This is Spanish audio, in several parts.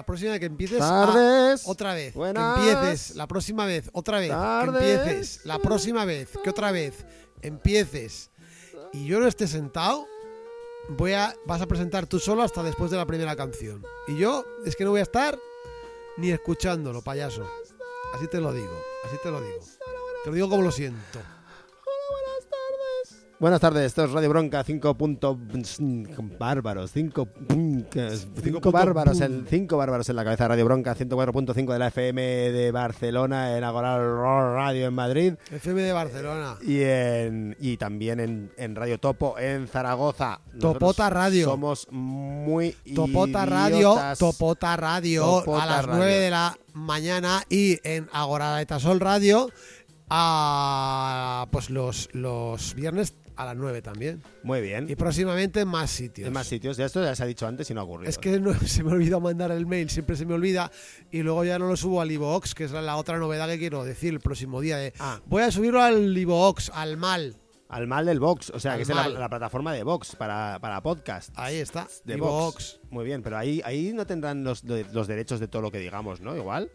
la próxima vez que empieces. tardes. ah, otra vez. Buenas. Que empieces. La próxima vez. Otra vez. Tardes. Que empieces. La próxima vez. Que otra vez. Empieces. Y yo no esté sentado. Voy a, vas a presentar tú solo hasta después de la primera canción. Y yo es que no voy a estar ni escuchándolo, payaso. Así te lo digo. Así te lo digo. Te lo digo como lo siento. Buenas tardes, esto es Radio Bronca 5 punto bárbaros, 5 punto bárbaros, boom. en 5 bárbaros en la cabeza Radio Bronca 104.5 de la FM de Barcelona, en Agora Radio en Madrid FM de Barcelona. y en y también en, en Radio Topo en Zaragoza. Nosotros Topota Radio. Somos muy Topota Radio. Topota Radio Topota a las Radio. 9 de la mañana y en Agora de Tasol Radio a pues los, los viernes a las 9 también. Muy bien. Y próximamente en más sitios. En más sitios, ya esto ya se ha dicho antes y no ha ocurrido. Es que no, se me olvidó mandar el mail, siempre se me olvida y luego ya no lo subo al iVoox, que es la, la otra novedad que quiero decir el próximo día. de, Ah. Voy a subirlo al iVoox, al mal. Al mal del Vox, o sea, Al que es la, plataforma de Vox para, para podcast. Ahí está, de. Vox. Muy bien, pero ahí, ahí no tendrán los, los derechos de todo lo que digamos, ¿no? Igual.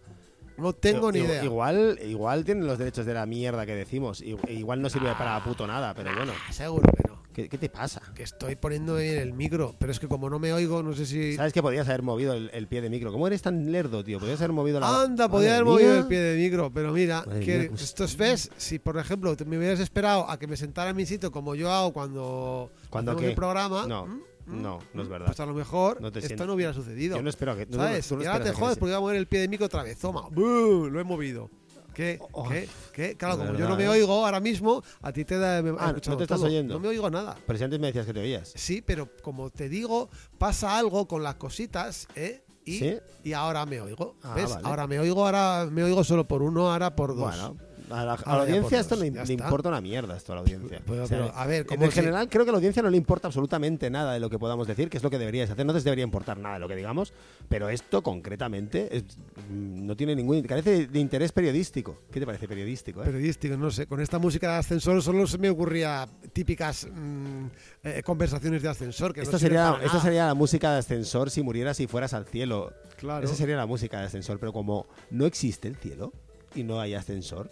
No tengo ni idea. Igual, igual tienen los derechos de la mierda que decimos. Igual no sirve para puto nada, pero bueno. Ah, seguro que no. ¿Qué, qué te pasa? Que estoy poniendo bien el micro, pero es que como no me oigo, no sé si... ¿Sabes que podías haber movido el, el pie de micro? ¿Cómo eres tan lerdo, tío? Podías haber movido la. Anda, podía haber movido el pie de micro, pero mira, Madre que mía, pues- estos ves, si por ejemplo me hubieras esperado a que me sentara en mi sitio como yo hago cuando ¿Cuándo hacemos qué? el programa, No. No, no es verdad. pues a lo mejor No esto no hubiera sucedido. Yo no espero que. tú no- ¿Sabes? no y ahora te jodes porque voy a mover el pie de micro otra vez. Toma, ¡Buu! lo he movido. ¿Qué? Oh, ¿Qué? ¿Qué? Claro, como yo no me ¿eh? oigo ahora mismo, a ti te da. Ah, ¿no te estás todo. oyendo? No me oigo nada. Pero si antes me decías que te oías. Sí, pero como te digo, pasa algo con las cositas, ¿eh? Y, ¿Sí? y ahora me oigo. Ah, ¿Ves? vale. Ahora me oigo, ahora me oigo solo por uno, ahora por dos. Bueno, a la, a audiencia esto le, le importa una mierda esto a la audiencia. Pero- O sea, pero, a ver, en si- general creo que a la audiencia no le importa absolutamente nada de lo que podamos decir, que es lo que deberíais hacer. No les debería importar nada de lo que digamos, pero esto concretamente es- mm, no tiene ningún carece de interés periodístico. ¿Qué te parece periodístico? eh? Periodístico, no sé. Con esta música de ascensor solo se me ocurría típicas mm, eh, conversaciones de ascensor. Que Esto no sería, nada. sería la música de ascensor si murieras y fueras al cielo. Claro. Esa sería la música de ascensor, pero como no existe el cielo y no hay ascensor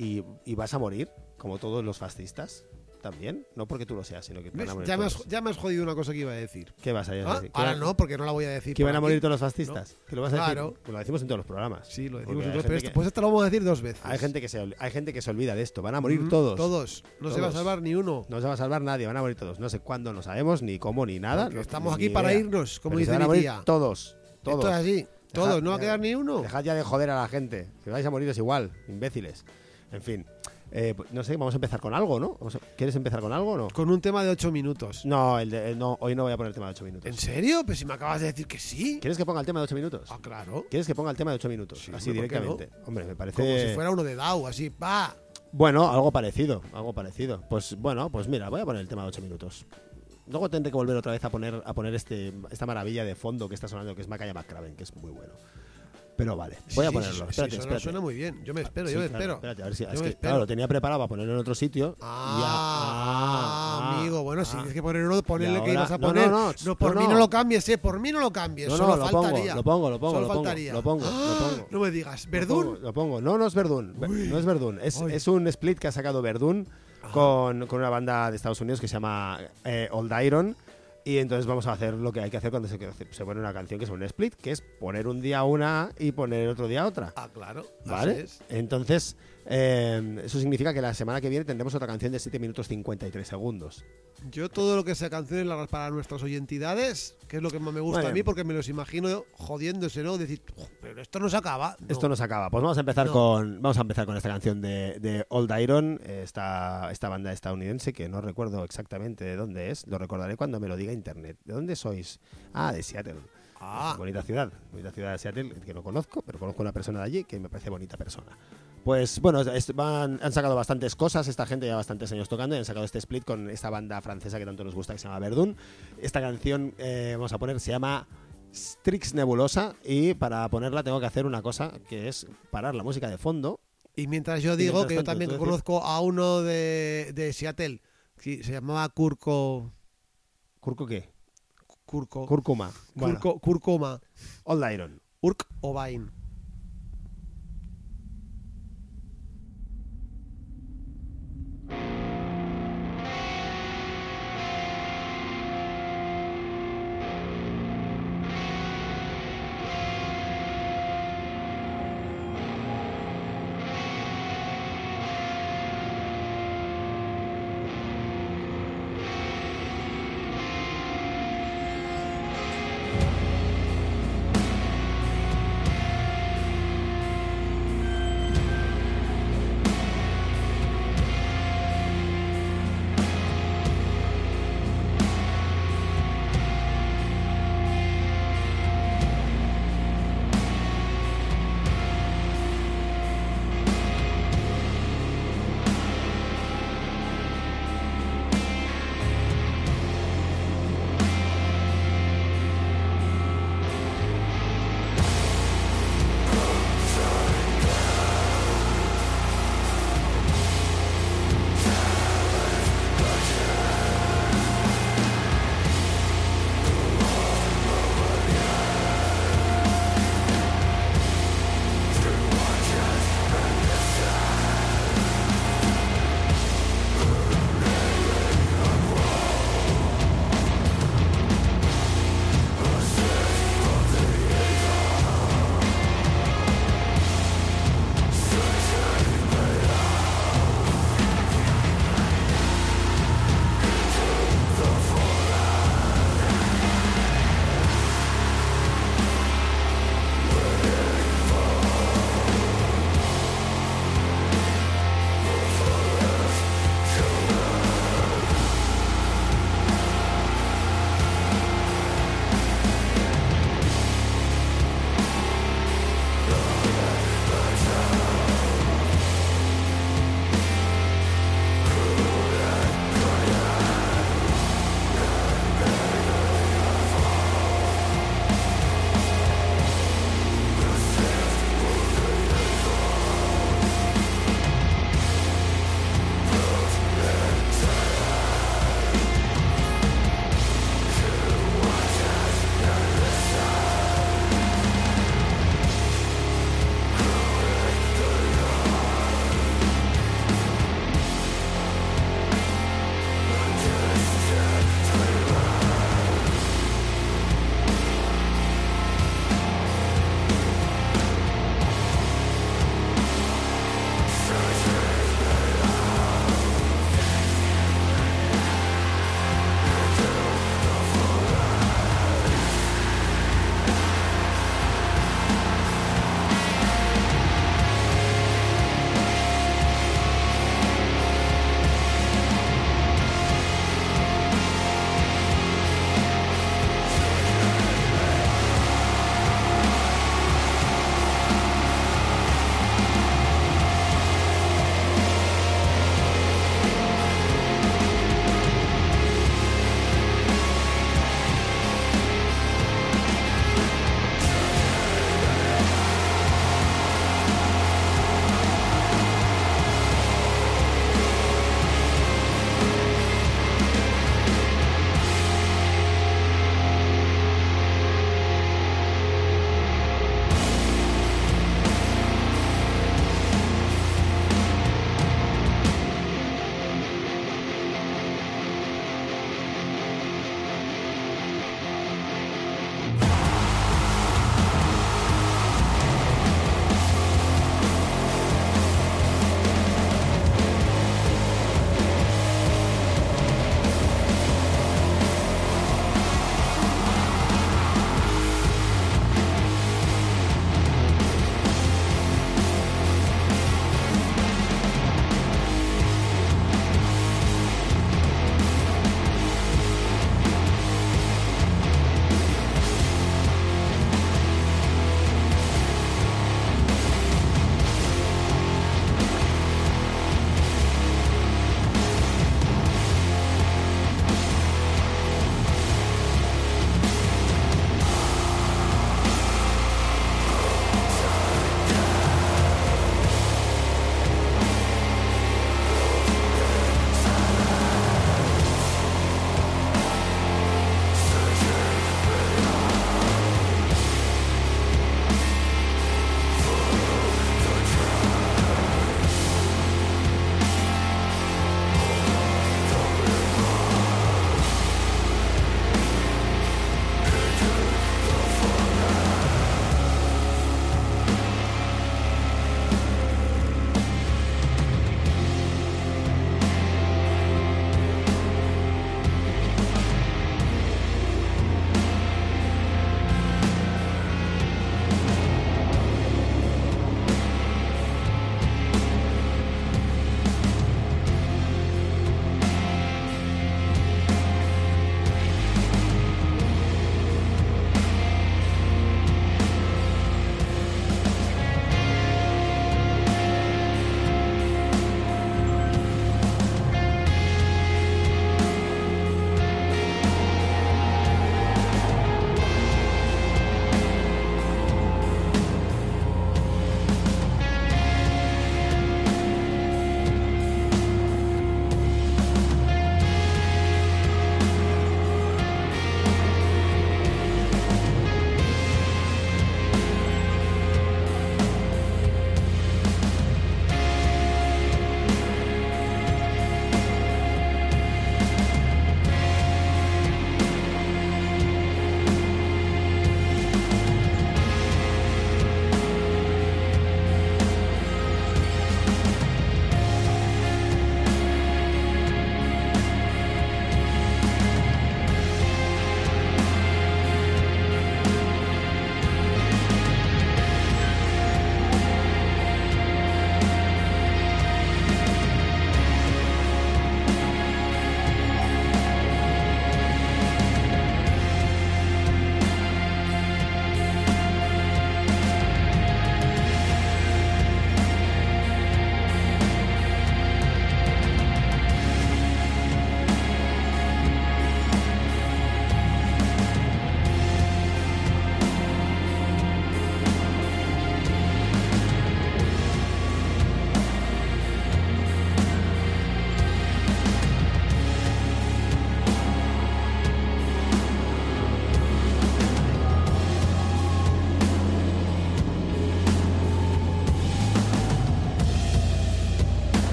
y, y vas a morir, como todos los fascistas, también, no porque tú lo seas, sino que te van a morir Ya me, has, todos. ya me has jodido una cosa que iba a decir. ¿Qué vas a decir? Ah, ¿Que ahora no, porque no la voy a decir. ¿Que van a aquí. morir todos los fascistas? ¿Que lo vas a Claro. decir? Pues lo decimos en todos los programas. Sí, lo Porque decimos. hay pero gente esto- que- pues esto lo vamos a decir dos veces. Hay gente que se, ol- hay gente que se olvida de esto. Van a morir Mm, todos. Todos. No se va a Todos. salvar ni uno. No se va a salvar nadie, van a morir todos. No sé cuándo, no sabemos ni cómo ni nada. Porque no- estamos ni aquí para idea. irnos, como Pero dice van a mi morir tía. todos. Todos. Esto es así. Todos. No va a quedar ni uno. Dejad ya de joder a la gente. Que vais a moriros igual, imbéciles. En fin. Eh, pues, no sé, vamos a empezar con algo, ¿no? A- ¿Quieres empezar con algo o no? Con un tema de ocho minutos. No, el de- el- no, hoy no voy a poner el tema de 8 minutos. ¿En serio? Pues si me acabas de decir que sí. ¿Quieres que ponga el tema de 8 minutos? Ah, claro. ¿Quieres que ponga el tema de 8 minutos? Sí, Así hombre, ¿por qué directamente. Hombre, me parece. Como si fuera uno de Dow, así. ¡Va! Bueno, algo parecido, algo parecido. Pues bueno, pues mira, voy a poner el tema de 8 minutos. Luego tendré que volver otra vez a poner, a poner este, esta maravilla de fondo que está sonando, que es Macaya McCraven, que es muy bueno. Pero vale, voy a ponerlo. sí, espérate, suena, espérate. suena muy bien. Yo me espero, Sí, yo me claro, espero. Espérate, a ver si. Yo Es me que, espero. claro, lo tenía preparado para ponerlo en otro sitio. Ah, y ya- ah, ah, amigo, bueno, si ah. tienes que ponerlo, ponle Y que ahora- ibas a no, poner. no, no, por no, mí no. no lo cambies, eh, por mí no lo cambies, No, solo no, lo pongo, faltaría. lo pongo, lo pongo, Solo lo pongo, faltaría. lo pongo, lo ¡Ah! pongo. No me digas, Lo ¿Verdún? pongo, Lo pongo. No, no es Verdún. Ver- No es Verdún. Es, un split que ha sacado Verdún con, con una banda de Estados Unidos que se llama eh, Old Iron. Y entonces vamos a hacer lo que hay que hacer cuando se, se pone una canción que es un split, que es poner un día una y poner otro día otra. Ah, claro. así ¿Vale? es. Entonces, eh, eso significa que la semana que viene tendremos otra canción de 7 minutos 53 segundos. Yo todo lo que sea canciones largas para nuestras oyentidades, que es lo que más me gusta Vale. a mí, porque me los imagino jodiéndose, ¿no? Decir, "Uf, pero esto no se acaba. No. Esto nos acaba. Pues vamos a empezar No. con vamos a empezar con esta canción de, de Old Iron, esta, esta banda estadounidense que no recuerdo exactamente de dónde es. Lo recordaré cuando me lo diga internet. ¿De dónde sois? Ah, de Seattle. Ah, Bonita ciudad, bonita ciudad de Seattle que no conozco, pero conozco una persona de allí que me parece bonita persona. Pues bueno, es- van- han sacado bastantes cosas, esta gente ya bastantes años tocando y han sacado este split con esta banda francesa que tanto nos gusta que se llama Verdun. Esta canción, eh, vamos a poner, se llama Strix Nebulosa y para ponerla tengo que hacer una cosa que es parar la música de fondo. y mientras yo digo mientras que yo tanto, también tú decís- conozco a uno de, de Seattle, sí, se llamaba Kurko. ¿Curco qué? Kurko. Cúrcuma. Bueno, Kurko, Kurkoma. Old Iron. Urk Obain. Strix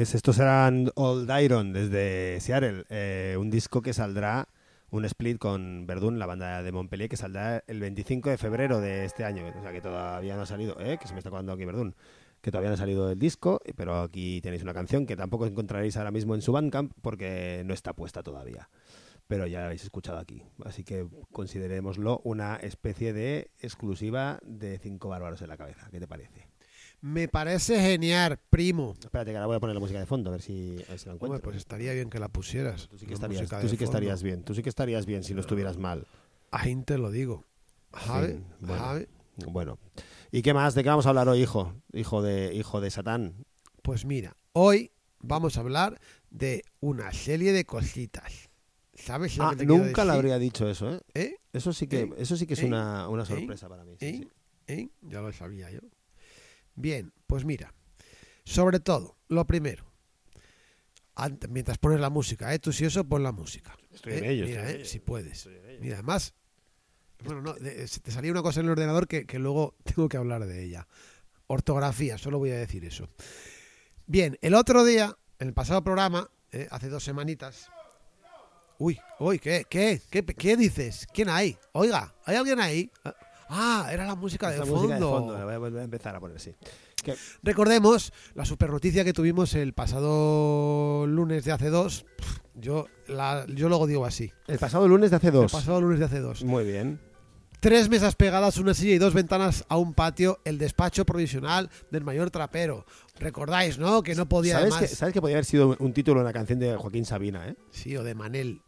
Pues estos serán Old Iron desde Seattle, eh, un disco que saldrá, un split con Verdun, la banda de Montpellier, que saldrá el 25 de febrero de este año. O sea que todavía no ha salido, ¿eh? que se me está acordando aquí Verdun, que todavía no ha salido el disco, pero aquí tenéis una canción que tampoco encontraréis ahora mismo en su Bandcamp porque no está puesta todavía. Pero ya la habéis escuchado aquí. Así que considerémoslo una especie de exclusiva de cinco bárbaros en la cabeza. ¿Qué te parece? Me parece genial, primo. Espérate que ahora voy a poner la música de fondo, a ver si, a ver si la encuentro. Hombre, pues estaría bien que la pusieras. Tú sí que estarías, tú sí que estarías bien. Tú sí que estarías bien si no estuvieras mal. Ahí te lo digo. Sí, bueno. ¿Y qué más? ¿De qué vamos a hablar hoy, hijo? Hijo de, hijo de Satán. Pues mira, hoy vamos a hablar de una serie de cositas. ¿Sabes lo Ah, que te nunca le habría dicho eso, ¿eh? ¿Eh? Eso sí que, ¿Eh? eso sí que es ¿Eh? una, una sorpresa para mí. sí, sí. Ya lo sabía yo. Bien, pues mira. Sobre todo, lo primero. mientras pones la música, ¿eh? Tú si eso, pon la música. Estoy en ¿eh? ello, Mira, estoy en ¿eh? ello. Si puedes. En. Mira, además, bueno, no, te salía una cosa en el ordenador que, que luego tengo que hablar de ella. Ortografía, solo voy a decir eso. Bien, el otro día, en el pasado programa, eh, hace dos semanitas. Uy, uy, ¿qué, qué, qué, qué dices? ¿Quién hay? Oiga, ¿hay alguien ahí? Ah, era la música, de, la fondo. música de fondo. La voy a empezar a poner, sí. Recordemos la super noticia que tuvimos el pasado lunes de hace dos. Yo, la, yo luego digo así. el pasado lunes de hace El dos. pasado lunes de hace dos. Muy bien. Tres mesas pegadas, una silla y dos ventanas a un patio, el despacho provisional del mayor trapero. Recordáis, ¿no? Que no podía ¿Sabes además... que, ¿Sabes que podría haber sido un título de una canción de Joaquín Sabina, eh? Sí, o de Manel.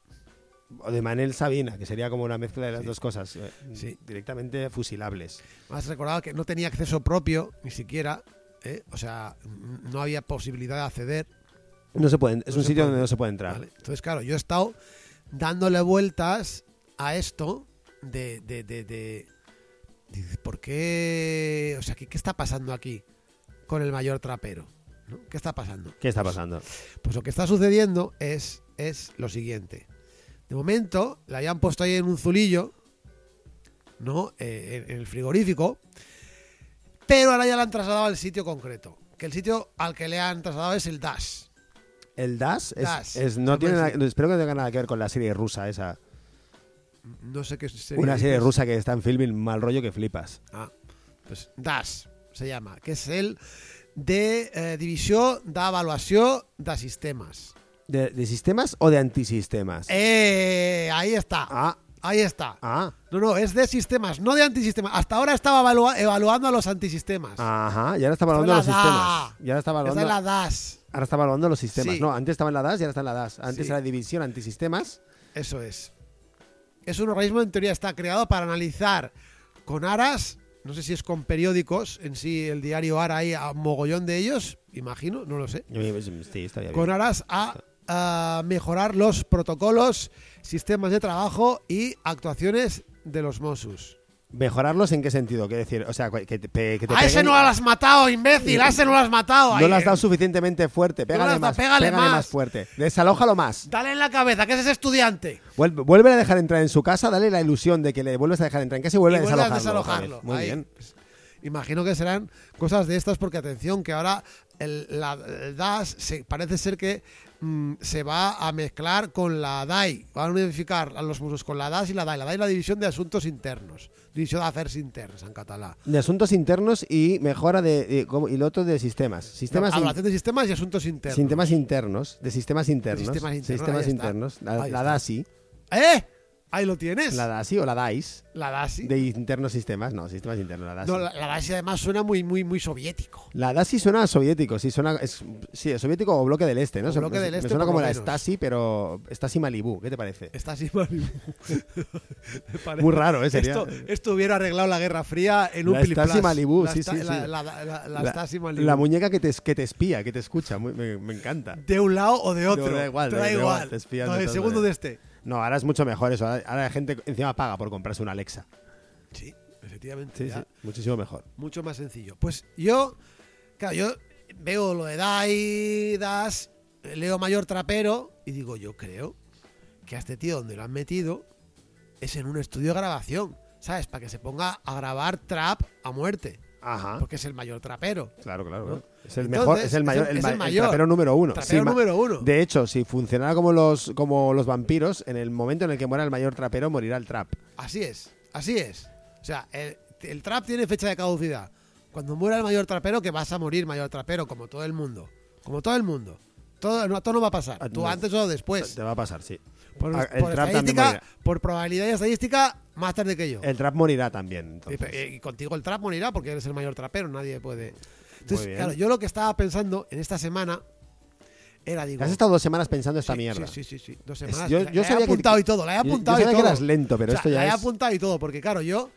O de Manel Sabina, que sería como una mezcla de las Sí. dos cosas. eh, Sí. Directamente fusilables. Más recordaba que no tenía acceso propio, ni siquiera. ¿eh? O sea, no había posibilidad de acceder. No se pueden, es No un sitio puede. donde no se puede entrar. ¿vale? Entonces, claro, yo he estado dándole vueltas a esto de... de, de, de- ¿Por qué? O sea, ¿qué, qué está pasando aquí con el mayor trapero? ¿no? ¿Qué está pasando? ¿Qué está pasando? Pues lo que está sucediendo es, es lo siguiente. De momento, la habían puesto ahí en un zulillo, ¿no? Eh, en, en el frigorífico, pero ahora ya la han trasladado al sitio concreto. Que el sitio al que le han trasladado es el Dash. El Dash, es, es- no tiene nada- espero que no tenga nada que ver con la serie rusa esa. No sé qué sería. Una serie rusa que está en filming mal rollo que flipas. Ah, pues Dash se llama, que es el de eh, Divisió d'Avaluació de Sistemes. ¿De, de sistemas o de antisistemas? ¡Eh! Ahí está. Ah, Ahí está. ah, No, no, es de sistemas, no de antisistemas. Hasta ahora estaba evalua- evaluando a los antisistemas. ajá. Y ahora está evaluando en los sistemas. Y ahora está evaluando, es la DAS. ahora está evaluando los sistemas. Sí. No, antes estaba en la DAS y ahora está en la DAS. Antes Sí. era división antisistemas. Eso es. Es un organismo, en teoría, está creado para analizar con aras, no sé si es con periódicos, en sí el diario ARA hay a mogollón de ellos, imagino, no lo sé, Sí, con aras a, a mejorar los protocolos, sistemas de trabajo y actuaciones de los Mossos. ¿Mejorarlos en qué sentido? ¿Qué decir? O sea, que te, que te ¡A ese no lo has matado, imbécil! ¡A ese no lo has matado! No lo has eh. dado suficientemente fuerte. Pégale más. pégale pégale más. fuerte. Desalójalo más. Dale en la cabeza, que ese es estudiante. Vuelve, vuelve a dejar entrar en su casa, dale la ilusión de que le vuelves a dejar entrar en casa y vuelve Y a desalojarlo. desalojarlo. Muy Ahí. bien. Imagino que serán cosas de estas porque atención que ahora el, la el DAS se, parece ser que mm, se va a mezclar con la DAI. Van a unificar a los musos con la DAS y la DAI. La DAI es la División de Asuntos Internos. División de Afers Internos en catalán. De asuntos internos y mejora de. y lo otro de sistemas. Sistemas, in- Hablación de sistemas y asuntos internos. sistemas internos. De sistemas internos. sistemas internos, Sistemas. La, la. DASI. ¡Eh! Ahí lo tienes. La DASI o la DAIS. La DASI. De internos sistemas. No, sistemas internos. La DASI. No, la, la DASI además suena muy, muy, muy soviético. La DASI suena a soviético, sí, suena, es, sí, es soviético o bloque del este, ¿no? O bloque me- del me este, suena como la. Stasi, pero Stasi Malibu, ¿qué te parece? Me parece- Muy raro, ¿eh? Sería- Esto, esto hubiera arreglado la Guerra Fría en un La Stasi plas. Malibu, La sí, sí, sí. La, Stasi Malibu. La muñeca que te, que te espía, que te escucha, muy- me, me encanta. de un lado o de otro. No, da igual, da da igual, igual. te espían No, de el todas segundo de este. No, ahora es mucho mejor eso. Ahora, ahora la gente encima paga por comprarse una Alexa. Sí, efectivamente. Sí, ya. sí, muchísimo mejor. Mucho más sencillo. Pues yo, claro, yo veo lo de DAI, DAS, leo mayor trapero y digo, yo creo que a este tío donde lo han metido es en un estudio de grabación, ¿sabes? Para que se ponga a grabar trap a muerte. Ajá. porque es el mayor trapero. Claro, claro. ¿no? Es el Entonces, mejor, es el mayor, es el- el, es ma- el el mayor. trapero número uno. Trapero número uno. De hecho, si funcionara como los, como los vampiros, en el momento en el que muera el mayor trapero, morirá el trap. Así es, así es. O sea, el, el trap tiene fecha de caducidad. Cuando muera el mayor trapero, que vas a morir mayor trapero, como todo el mundo. Como todo el mundo. Todo, no, todo no va a pasar. Ah, Tú no. antes o después. Te va a pasar, sí. Por, Ah, por estadística, por probabilidad y estadística, más tarde que yo. El trap morirá también. Y, contigo el trap morirá porque eres el mayor trapero, nadie puede. Entonces, claro, yo lo que estaba pensando en esta semana era, digo. Has estado dos semanas pensando esta sí, mierda. Sí, sí, sí, sí, Dos semanas. yo- yo la sabía he que- apuntado y todo, la he yo- yo apuntado sabía y que eras lento, pero O sea, esto ya la he es- apuntado y todo, porque claro, yo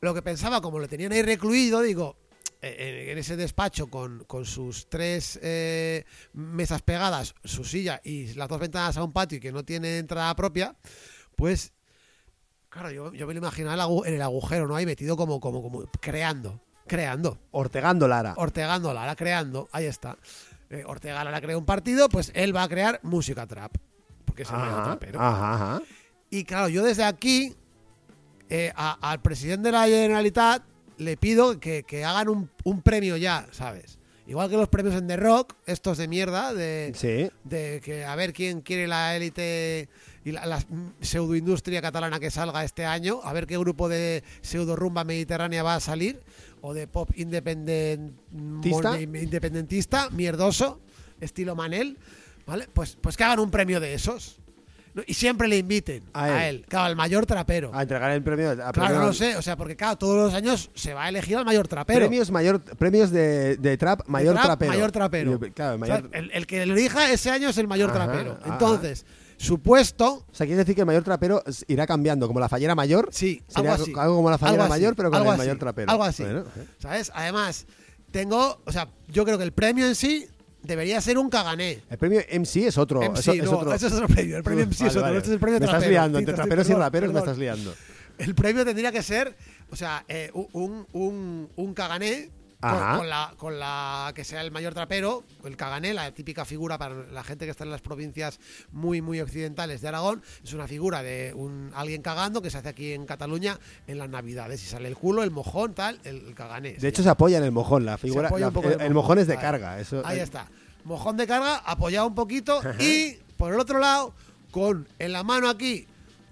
lo que pensaba, como lo tenían ahí recluido, digo, eh, en, en ese despacho con, con sus tres eh, mesas pegadas, su silla y las dos ventanas a un patio y que no tiene entrada propia, pues, claro, yo, yo me lo imaginaba en el agu- en el agujero, ¿no? Ahí metido como, como, como creando, creando. Ortegando Lara. Ortegando Lara creando, ahí está. Eh, Ortega Lara crea un partido, pues él va a crear música trap. Porque es el mayor Ajá, trapero. ajá, ajá. Y claro, yo desde aquí, eh, a- al presidente de la Generalitat, le pido que, que hagan un, un premio ya, ¿sabes? Igual que los premios en The Rock, estos de mierda, de, Sí. de que a ver quién quiere la élite y la, la pseudoindustria catalana que salga este año, a ver qué grupo de pseudo rumba mediterránea va a salir, o de pop independentista, mierdoso, estilo Manel, ¿vale? Pues, pues que hagan un premio de esos. Y siempre le inviten A a él. él, claro, al mayor trapero. A entregar el premio. a Claro, premio- no lo sé, o sea, porque claro, todos los años se va a elegir al mayor trapero. Premios, mayor, premios de, de trap, De mayor trap, trapero. Mayor trapero. Y- Claro, O mayor. sea, el, el que lo elija ese año es el mayor Ajá, trapero. Entonces, puesto, O sea, quiere decir que el mayor trapero irá cambiando, como la fallera mayor. sí, Sería algo así. algo como la fallera así, mayor, pero con el así, mayor trapero. Algo así. Bueno. ¿Sabes? Además, tengo, o sea, yo creo que el premio en sí debería ser un cagané. El premio MC es otro. MC, es no, otro. ese es otro premio. El premio MC es Vale, otro. vale. Este es el premio Me estás liando. Entre traperos y raperos me estás liando. El premio tendría que ser, o sea, eh, un, un, un cagané con, la, con la que sea el mayor trapero, el cagané, la típica figura para la gente que está en las provincias muy, muy occidentales de Aragón, es una figura de un alguien cagando que se hace aquí en Cataluña en las navidades y sale el culo, el mojón, tal, el, el cagané. De hecho, se apoya en el mojón. La figura, la- el, mojón. es de Ahí. carga. Eso, Ahí está. Mojón de carga, apoyado un poquito y por el otro lado, con en la mano aquí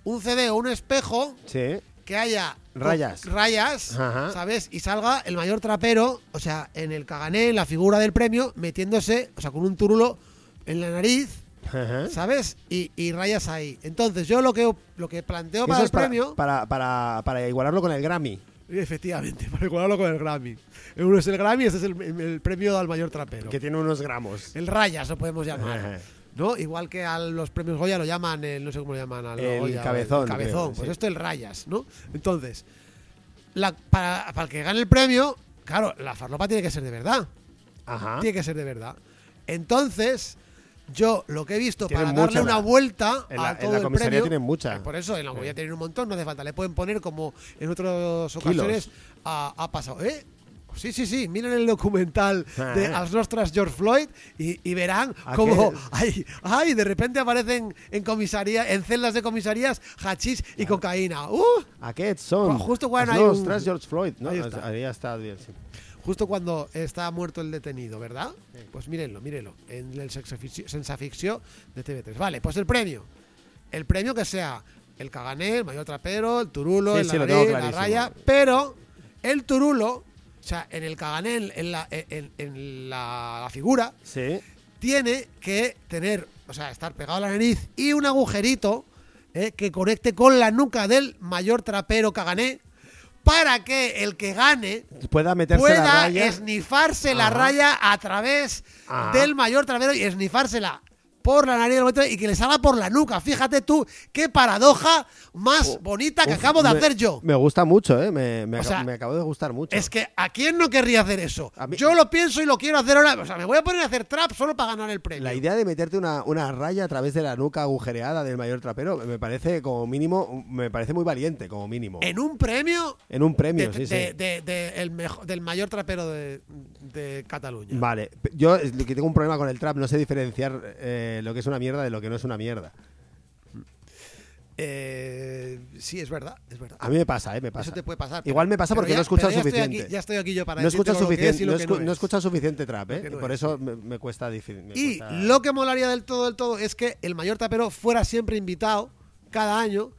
un CD o un espejo Sí. Que haya Rayas. rayas, Ajá. ¿sabes? Y salga el mayor trapero, o sea, en el cagané, en la figura del premio, metiéndose, o sea, con un turulo en la nariz, Ajá. ¿sabes? Y, y rayas ahí. Entonces, yo lo que lo que planteo para el para, premio, para, para, para igualarlo con el Grammy. efectivamente, para igualarlo con el Grammy. Uno es el Grammy, este es el, el premio al mayor trapero. Que tiene unos gramos. El rayas lo podemos llamar. Ajá. ¿No? Igual que a los premios Goya lo llaman, el, no sé cómo lo llaman, al El Goya, cabezón, el cabezón. creo, pues sí. esto el rayas, ¿no? Entonces, la, para, para el que gane el premio, claro, la farlopa tiene que ser de verdad. Ajá. Tiene que ser de verdad. Entonces, yo lo que he visto Tienen para darle una la- vuelta En a la, en todo la el comisaría premio, tienen mucha. eh, Por eso, en la Goya tienen un montón, no hace falta. Le pueden poner como en otras ocasiones ha, ha pasado. ¿Eh? Sí, sí, sí. Miren el documental de Ah. As Nostras George Floyd y, y verán ¿A cómo qué? ay, ay, de repente aparecen en comisaría, en celdas de comisarías, hachís y cocaína. ¡Uh! Aquests són Justo hay un- nostres George Floyd. No? Ahí está. Ahí está bien, sí. Justo cuando está muerto el detenido, ¿verdad? Pues mírenlo, mírenlo. En el sensaficció de TV3. Vale, pues el premio. El premio que sea el cagané, el mayor trapero, el turulo, Sí, el sí, la raya. Pero el turulo, o sea, en el cagané, en, la, en- en la figura, Sí. tiene que tener, o sea, estar pegado a la nariz y un agujerito eh, que conecte con la nuca del mayor trapero cagané para que el que gane Pueda meterse la pueda raya. esnifarse la raya a través Ajá. del mayor trapero y esnifársela por la nariz del y que le salga por la nuca. Fíjate tú qué paradoja más bonita que Uf, acabo de me- hacer yo. Me gusta mucho, ¿eh? Me, me O aca- sea, me acabo de gustar mucho. Es que ¿a quién no querría hacer eso? Mí- Yo lo pienso y lo quiero hacer ahora. O sea, me voy a poner a hacer trap solo para ganar el premio. La idea de meterte una, una raya a través de la nuca agujereada del mayor trapero me parece como mínimo, me parece muy valiente como mínimo. En un premio En un premio, de- sí, sí. de- de- de el mejo- del mayor trapero de, Cataluña. Vale, yo lo que tengo un problema con el trap, no sé diferenciar eh, lo que es una mierda de lo que no es una mierda. Eh, sí, es verdad, es verdad. A mí me pasa, ¿eh? Me pasa. Eso te puede pasar. Igual me pasa porque ya- no estoy suficiente. aquí- ya estoy aquí yo para no he escuchado decirte lo que es suficiente, y no, escu- no no he es. escuchado suficiente trap, ¿eh? No Por es. eso me, me cuesta difícil. me Y cuesta- lo que molaría del todo, del todo, es que el mayor tapero fuera siempre invitado cada año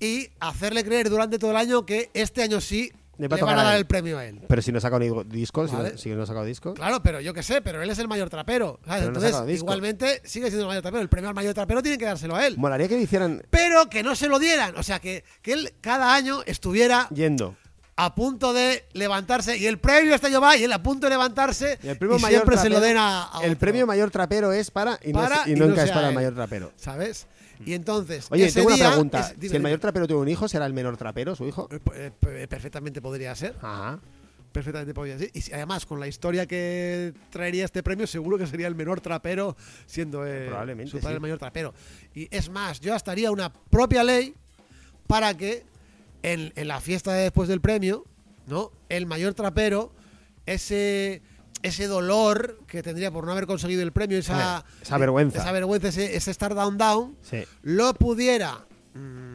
y hacerle creer durante todo el año que este año sí Le le, va a van a a dar él. el premio a él. Pero si no ha sacado ni disco, si, no, si no ha sacado disco. Claro, pero yo qué sé, pero él es el mayor trapero. ¿sabes? No Entonces, igualmente sigue siendo el mayor trapero. El premio al mayor trapero tiene que dárselo a él. Molaría que hicieran Pero que no se lo dieran. O sea, que, que él cada año estuviera yendo. a punto de levantarse y el premio año va y él a punto de levantarse Y el premio y mayor siempre se lo den a, a El premio mayor trapero es para y, no, Para es- y no para el mayor trapero. ¿sabes? Y entonces, Oye, ese tengo una día pregunta. es- si el mayor trapero tuvo un hijo, ¿será el menor trapero, su hijo? Eh, eh, eh, perfectamente podría ser. Ajá. Perfectamente podría ser. Y además, con la historia que traería este premio, seguro que sería el menor trapero, siendo eh, Probablemente, su padre sí. el mayor trapero. Y es más, yo hasta haría una propia ley para que en, en la fiesta de después del premio, ¿no? El mayor trapero, ese ese dolor que tendría por no haber conseguido el premio, esa, esa vergüenza. esa vergüenza, ese, ese estar down down, Sí. lo pudiera mm,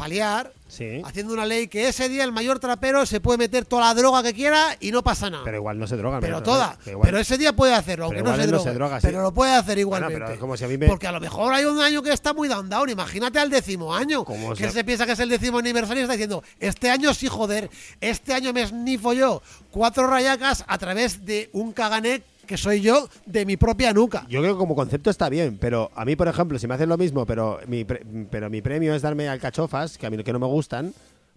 paliar Sí. haciendo una ley que ese día el mayor trapero se puede meter toda la droga que quiera y no pasa nada. Pero igual no se droga. Pero toda. igual- Pero ese día puede hacerlo, aunque Pero no se, no droga, sí. Pero lo puede hacer Bueno, igualmente. pero como si a mí me- Porque a lo mejor hay un año que está muy down down. Imagínate al décimo año. Que se piensa que es el décimo aniversario y está diciendo, este año sí, joder. Este año me snifo yo cuatro rayacas a través de un cagané que soy yo de mi propia nuca. Yo creo que como concepto está bien, pero a mí, por ejemplo, si me hacen lo mismo, pero mi, pre- pero mi premio es darme alcachofas, que a mí que no me gustan,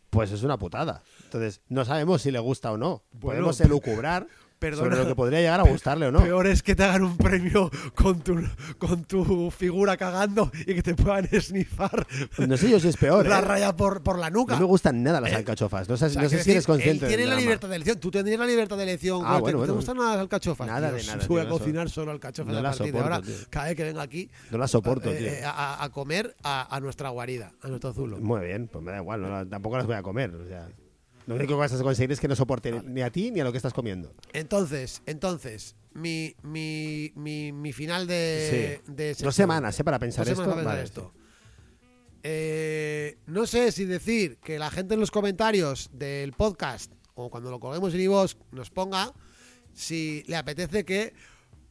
pues es una putada. Entonces, no sabemos si le gusta o no. Podemos elucubrar perdona. sobre lo que podría llegar a gustarle o no. Peor es que te hagan un premio con tu, con tu figura cagando y que te puedan esnifar No sé yo si es peor. la ¿eh? raya por, por la nuca. No me gustan nada las alcachofas. No sé, O sea, no sé si eres consciente Él tiene la libertad de elección. Tú tendrías la libertad de elección. Ah, bueno, ¿No ¿Te bueno. gustan nada las alcachofas? Nada de Dios, nada, Voy tío, a cocinar solo alcachofas no a de soporto, ahora. tío. Cada vez que venga aquí No las soporto, eh, tío. eh, a, a comer a, a nuestra guarida, a nuestro zulo. Muy bien, pues me da igual, no la- tampoco las voy a comer. O sea, lo único que vas a conseguir es que no soporte ni a ti ni a lo que estás comiendo. Entonces, entonces, mi, mi, mi, mi final de, Sí. de Dos semanas, ¿eh? Para pensar Dos esto. semanas para Vale, pensar esto. Eh, no sé si decir que la gente en los comentarios del podcast o cuando lo colguemos en iVoox nos ponga si le apetece que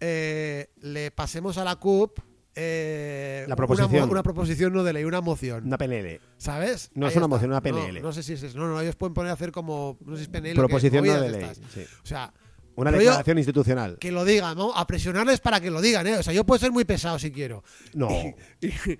eh, le pasemos a la CUP eh, La una proposición. mo- Una, proposición no de ley, una moción. Una PNL. ¿Sabes? No es una está. moción, una PNL. No, sé si es eso. No, no, ellos pueden poner a hacer como. No sé si es PNL Proposición no de ley. sí. O sea, Una yo- declaración institucional. que lo digan, ¿no? A presionarles para que lo digan, ¿eh? O sea, yo puedo ser muy pesado si quiero. No. Y, y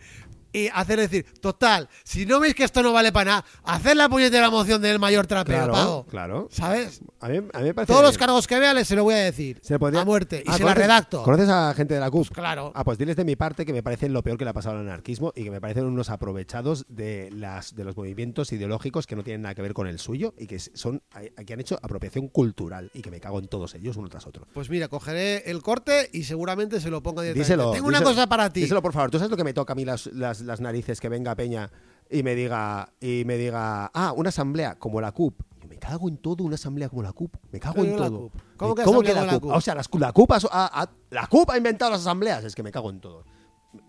hacer decir, total, si no veis que esto no vale para nada, hacer la puñetera moción del mayor trapero, Claro, pago. claro. ¿Sabes? A mí, a mí me parece. Todos los cargos que vea les se lo voy a decir. Se podría- A muerte. Y Ah, se la ¿conoces- redacto. ¿Conoces a gente de la CUP? Claro. Ah, pues diles de mi parte que me parecen lo peor que le ha pasado al anarquismo y que me parecen unos aprovechados de las de los movimientos ideológicos que no tienen nada que ver con el suyo y que son que han hecho apropiación cultural y que me cago en todos ellos uno tras otro. Pues mira, cogeré el corte y seguramente se lo ponga directamente. Díselo. Tengo una cosa para ti. Díselo, por favor. ¿Tú sabes lo que me toca a mí las, las, las narices que venga Peña y me diga y me diga, "Ah, una asamblea como la CUP." Yo me cago en todo una asamblea como la CUP. Me cago en todo. CUP. ¿Cómo que como la CUP? O sea, las- la CUP ha, la CUP ha inventado las asambleas, es que me cago en todo.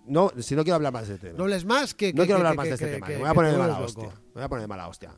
No, si no quiero hablar más de este tema. No hables más que. No quiero hablar que- más de este tema. me voy a poner de mala hostia. Me voy a poner de mala hostia.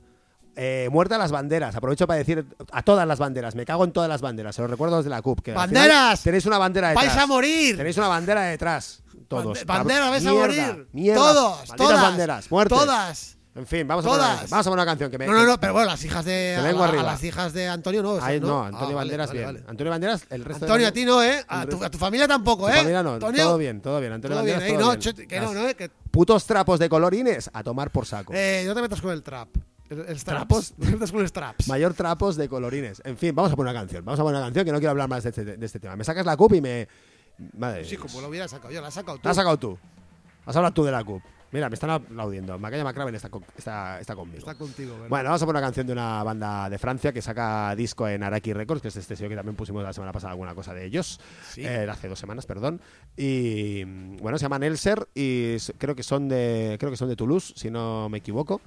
Eh, muerta las banderas. Aprovecho para decir a todas las banderas. Me cago en todas las banderas. Se los recuerdo desde la CUP. Que ¡Banderas! Tenéis una bandera detrás. ¡Vais a morir! Tenéis una bandera detrás. Todos. Bande- banderas, vais a morir. Mierda. Todos, Malditas todas. banderas. Muertes. Todas. En fin, vamos a, poner, vamos a poner una canción que me. No, no, no, pero bueno, las hijas de. A, vengo la- a las hijas de Antonio no. Ah, Antonio vale, Banderas vale, bien. vale. Antonio Banderas, el resto de Antonio, a ti no, ¿eh? A tu, resto- a tu familia tampoco, Tu ¿eh? familia no, Antonio, todo bien, todo bien. Antonio Todo bien, Banderas, ¿eh? todo No, bien. que no, no, ¿eh? Que, Putos trapos de colorines a tomar por saco. eh, no te metas con el trap. El, el. ¿Trapos? El straps. Mayor trapos de colorines. En fin, vamos a poner una canción. Vamos a poner una canción que no quiero hablar más de este, de este tema. Me sacas la CUP y me. Madre Sí, como lo hubiera sacado yo, la has sacado tú. La has sacado tú. Has hablado tú de la CUP. Mira, me están aplaudiendo. Macaya McCraven está, con- está, está conmigo. Está contigo, ¿verdad? Bueno, vamos a poner una canción de una banda de Francia que saca disco en Araki Records, que es este sello que también pusimos la semana pasada alguna cosa de ellos. Sí. Eh, hace dos semanas, perdón. Y bueno, se llaman Elser y creo que son de creo que son de Toulouse, si no me equivoco.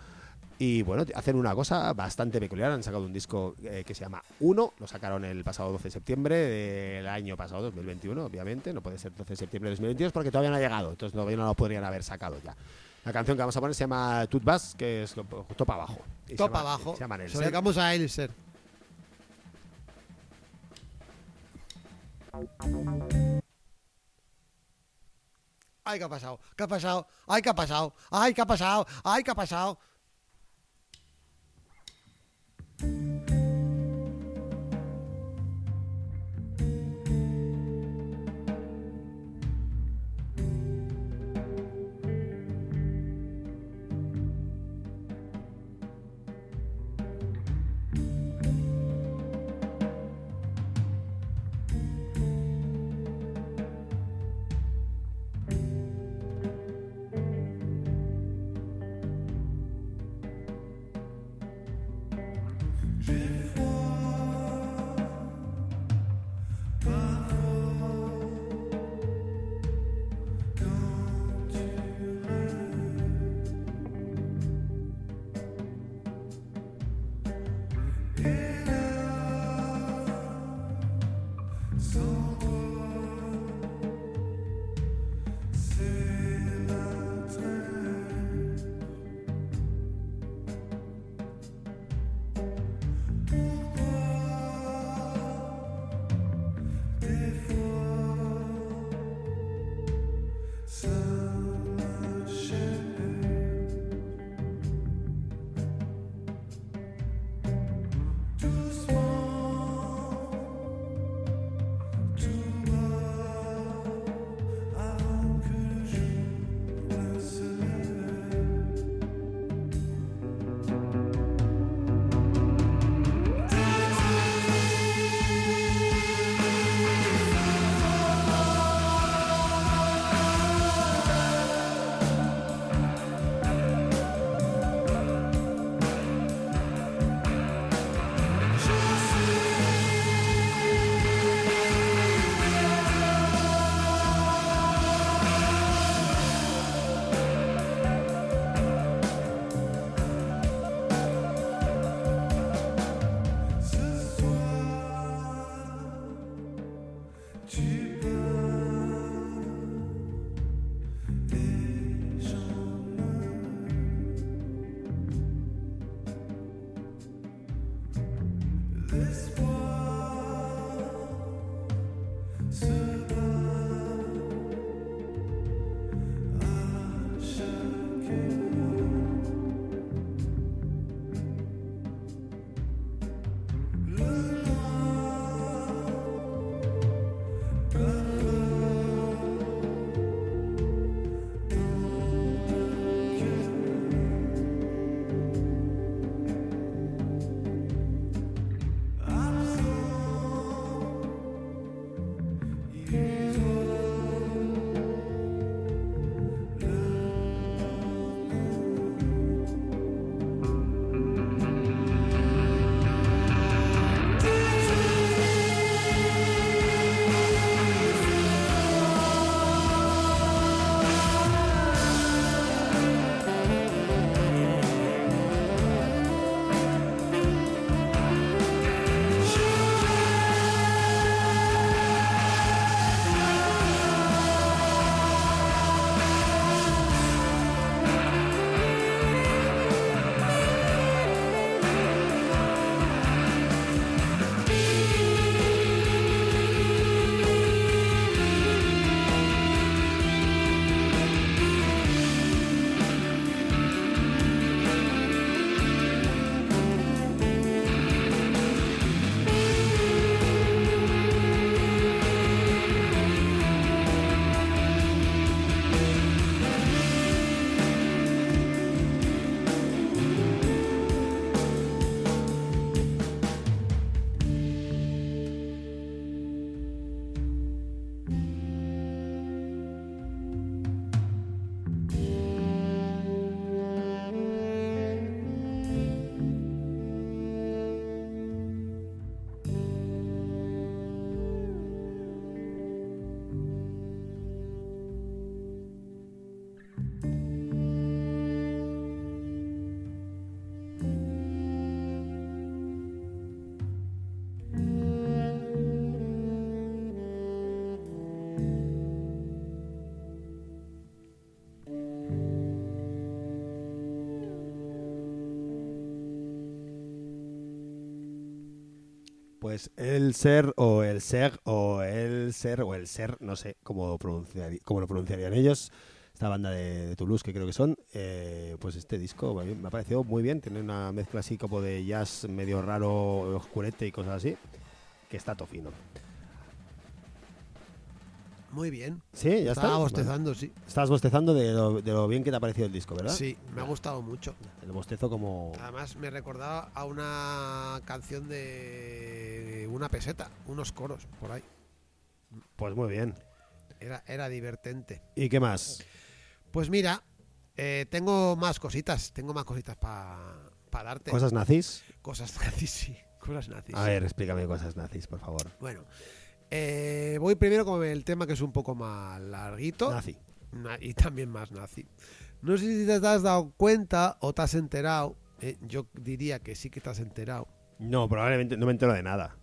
Y bueno, hacen una cosa bastante peculiar. Han sacado un disco eh, que se llama Uno. Lo sacaron el pasado 12 de septiembre del año pasado, 2021, obviamente. No puede ser 12 de septiembre de 2022 porque todavía no ha llegado. Entonces todavía no lo podrían haber sacado ya. La canción que vamos a poner se llama Tut Bass, que es lo- justo para abajo. Y se Top llama- abajo. Se llama Se dedicamos a Elser. Ay, ¿qué ha pasado? ¿Qué ha pasado? Ay, ¿qué ha pasado? Ay, ¿qué ha pasado? Ay, ¿qué ha pasado? Thank you. to es el ser o el ser o el ser o el ser, no sé cómo, pronunciar, cómo lo pronunciarían ellos. Esta banda de, de Toulouse que creo que son, eh, pues este disco me ha parecido muy bien. Tiene una mezcla así como de jazz medio raro, oscurete y cosas así, que está tofino. Muy bien. Sí, ya Estaba está. bostezando, sí. Estabas bostezando de lo, de lo bien que te ha parecido el disco, ¿verdad? Sí, me ha gustado mucho. El bostezo como... Además me recordaba a una canción de una peseta, unos coros por ahí. Pues muy bien. Era, era divertente. ¿Y qué más? Pues mira, eh, tengo más cositas, tengo más cositas para darte. ¿Cosas nazis? Cosas nazis, sí. Cosas nazis. A ver, explícame cosas nazis, por favor. Bueno, eh, voy primero con el tema que es un poco más larguito Nazi. na- y también más nazi. No sé si te has dado cuenta o te has enterado. eh, yo diría que sí que te has enterado. No, probablemente no me entero de nada.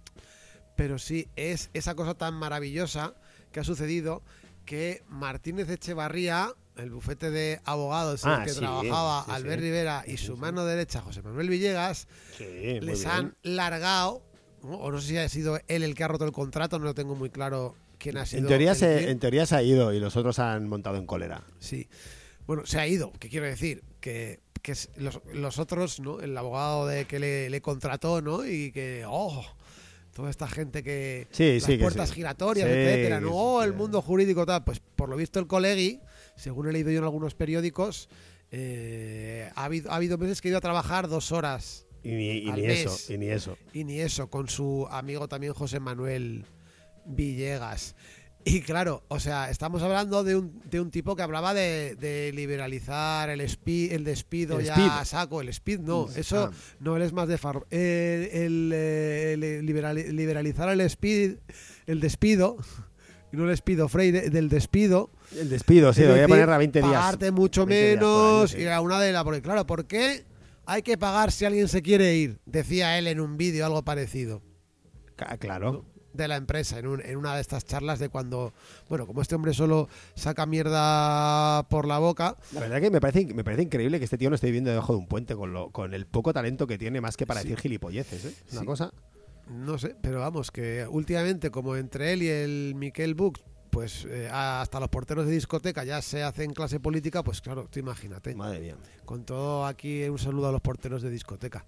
Pero sí, es esa cosa tan maravillosa que ha sucedido que Martínez Echevarría, el bufete de abogados en Ah, el que sí, trabajaba sí, Albert sí. Rivera y su mano derecha, José Manuel Villegas, les han largado, ¿no? o no sé si ha sido él el que ha roto el contrato, no lo tengo muy claro quién ha sido. En teoría, se, en teoría se ha ido y los otros han montado en cólera. Sí. Bueno, se ha ido. ¿Qué quiero decir? Que, que los, los otros, ¿no? El abogado de que le, le contrató, ¿no? Y que, oh, toda esta gente que... Sí, las sí, que puertas sí. giratorias, etcétera, ¿no? el mundo jurídico tal. Pues por lo visto el colegi, según he leído yo en algunos periódicos, eh, ha, habido, ha habido meses que ha ido a trabajar dos horas Y ni, y Al ni mes. eso, y ni eso. y ni eso, con su amigo también José Manuel Villegas. Y claro, o sea, estamos hablando de un, de un tipo que hablaba de, de liberalizar el, el despido El ya speed. a saco, el speed, no, eso Ah. no, él es más de far... eh, el, eh, liberali- liberalizar el speed, el despido, no el despido, Freire, del despido, El despido, sí, lo voy a poner a 20 días. Pagarte mucho 20 días por año, menos. sí. Y era una de las. Porque, claro, ¿por qué hay que pagar si alguien se quiere ir? Decía él en un vídeo algo parecido Claro. De la empresa, en, un- en una de estas charlas de cuando. Bueno, como este hombre solo saca mierda por la boca. La verdad que me parece, me parece increíble que este tío no esté viviendo debajo de un puente con, lo, con el poco talento que tiene más que para Sí. decir gilipolleces. ¿eh? Una Sí. cosa. No sé, pero vamos, que últimamente, como entre él y el Miquel Buch, pues eh, hasta los porteros de discoteca ya se hacen clase política, pues claro, tú imagínate. Madre mía. Con todo aquí, un saludo a los porteros de discoteca.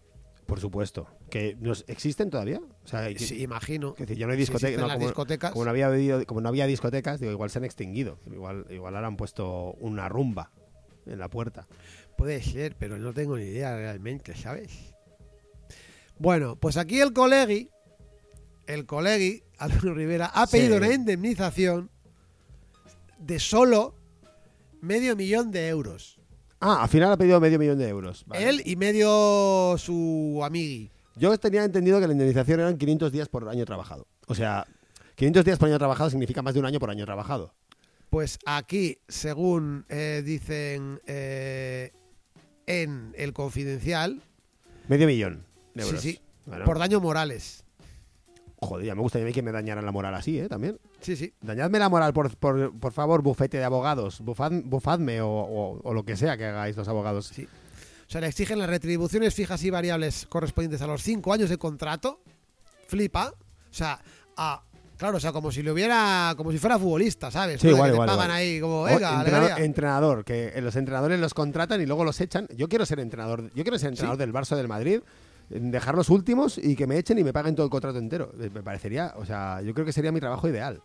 Por supuesto. ¿Que nos existen todavía? O sea, que- Sí, imagino. que ya no hay Si no, como, discotecas. como no había como no había discotecas, digo, igual se han extinguido. Igual, igual ahora han puesto una rumba en la puerta. Puede ser, pero no tengo ni idea realmente, ¿sabes? Bueno, pues aquí el colegi, el colegi, Álvaro Rivera, ha Sí. pedido una indemnización de solo medio millón de euros. Ah, al final ha pedido medio millón de euros. Vale. Él y medio su amigui. Yo tenía entendido que la indemnización eran 500 días por año trabajado. O sea, 500 días por año trabajado significa más de un año por año trabajado. Pues aquí, según eh, dicen eh, en el confidencial, Medio millón de sí, euros. sí, Bueno, por daño morales. Joder, ya me gustaría que me dañaran la moral así, ¿eh? También. Sí, sí. Dañadme la moral, por, por, por favor, bufete de abogados. Bufad- bufadme o, o- o lo que sea que hagáis los abogados. Sí. O sea, le exigen las retribuciones fijas y variables correspondientes a los cinco años de contrato. Flipa. O sea, a, claro, o sea, como si le hubiera, como si fuera futbolista, ¿sabes? Sí, igual, te pagan igual. ahí como, venga, entrenador, alegría". entrenador, que los entrenadores los contratan y luego los echan. Yo quiero ser entrenador, yo quiero ser entrenador del Barça del Madrid, dejar los últimos y que me echen y me paguen todo el contrato entero. Me parecería, o sea, yo creo que sería mi trabajo ideal.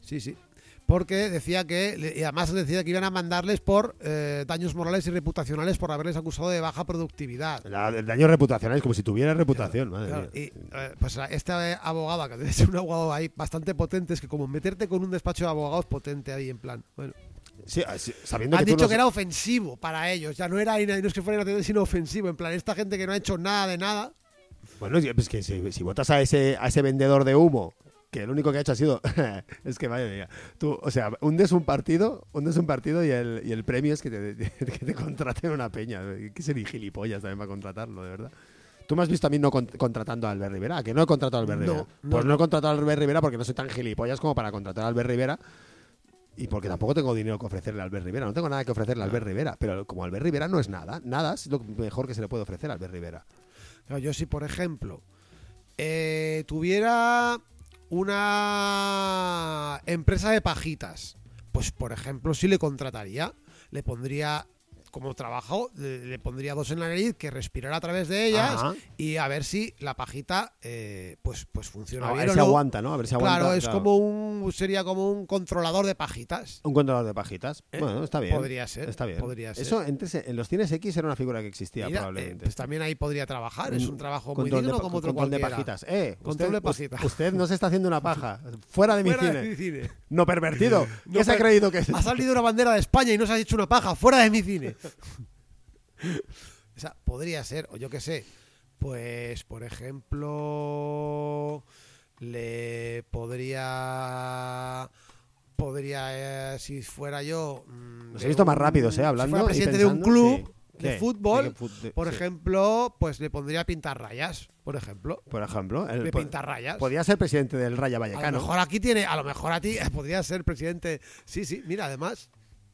Sí, sí. Porque decía que, y además decía que iban a mandarles por eh, daños morales y reputacionales por haberles acusado de baja productividad. La- el daño reputacional es como si tuviera reputación, madre Claro, mía. y eh, pues este eh, abogado, que debe ser un abogado ahí bastante potente, es que como meterte con un despacho de abogados potente ahí en plan. Bueno, Sí, sí, sabiendo Han que dicho no- que era ofensivo para ellos. Ya no era no es que fuera inocente, sino ofensivo. En plan, esta gente que no ha hecho nada de nada. Bueno, es pues que si, si votas a ese, a ese vendedor de humo, que lo único que ha hecho ha sido. es que vaya mía. Tú, o sea, hundes un partido, hundes un partido y el, y el premio es que te, que te contraten una peña. Que ser gilipollas también para contratarlo, de verdad. Tú me has visto a mí no con- contratando a Albert Rivera, ¿A que no he contratado a Albert No, Rivera. no. Pues no he contratado a Albert Rivera porque no soy tan gilipollas como para contratar a Albert Rivera. Y porque tampoco tengo dinero que ofrecerle a Albert Rivera. No tengo nada que ofrecerle a Albert Rivera. Pero como Albert Rivera no es nada, nada es lo mejor que se le puede ofrecer a Albert Rivera. Yo si, por ejemplo, eh, tuviera una empresa de pajitas, pues por ejemplo, sí le contrataría, le pondría como trabajo, le, pondría dos en la nariz que respirara a través de ellas Ajá. y a ver si la pajita eh, pues pues funciona A bien ver o si no. aguanta, ¿no? A ver si aguanta. claro, es claro. como un sería como un controlador de pajitas. Un controlador de pajitas. ¿Eh? Bueno, está bien. Podría ser, Está bien. podría ser. Eso antes, en los cines X era una figura que existía Mira, eh, probablemente. pues también ahí podría trabajar, es un trabajo muy digno de, como otro control de pajitas. Eh, Control usted, de pajitas. Usted no se está haciendo una paja. Fuera de mi Fuera cine. de mi cine. No pervertido. ¿Qué No se ha creído que es? Ha salido una bandera de España y no se ha hecho una paja, fuera de mi cine. O sea, podría ser, o yo qué sé, pues por ejemplo, le podría podría eh, si fuera yo mm, Los he visto más rápidos, ¿eh? Hablando si fuera presidente de un club sí. de fútbol ¿De qué fut- de- por sí. ejemplo pues le pondría a pintar rayas por ejemplo Por ejemplo, el- de pintar rayas podría ser presidente del Raya a lo Vallecano. mejor aquí tiene a lo mejor a ti podría ser presidente sí sí mira además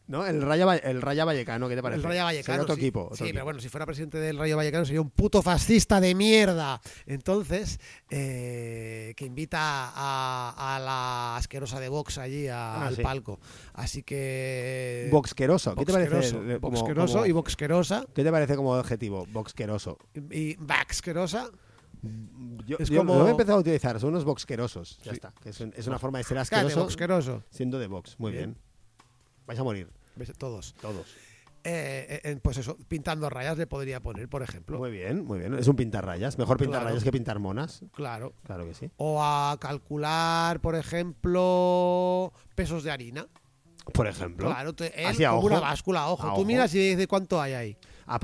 ¿No? El Raya, el Raya Vallecano, ¿qué te parece? El Rayo Vallecano. Sería otro sí. equipo. otro sí, equipo. pero bueno, si fuera presidente del Rayo Vallecano sería un puto fascista de mierda. Entonces, eh, que invita a, a la asquerosa de Vox allí a- Ah, al sí. palco. Así que. Boxqueroso. ¿Qué te parece? Boxqueroso, el- como- como- y boxquerosa. ¿Qué te parece como adjetivo? Boxqueroso. Y baxquerosa. Yo, Es yo como- lo he empezado a utilizar, son unos boxquerosos. Ya Sí. está. es, es una forma de ser Cállate, asqueroso boxqueroso. siendo de box. Muy bien. Bien. Vais a morir, Todos. todos. Eh, eh, pues eso, pintando rayas le podría poner, por ejemplo. Muy bien, muy bien. Es un pintar rayas. Mejor pintar Claro. rayas que pintar monas. Claro. Claro que sí. O a calcular, por ejemplo, pesos de harina. Por ejemplo, Claro, te- él Así a como ojo. una báscula, ojo. A Tú ojo. miras y dices cuánto hay ahí. a-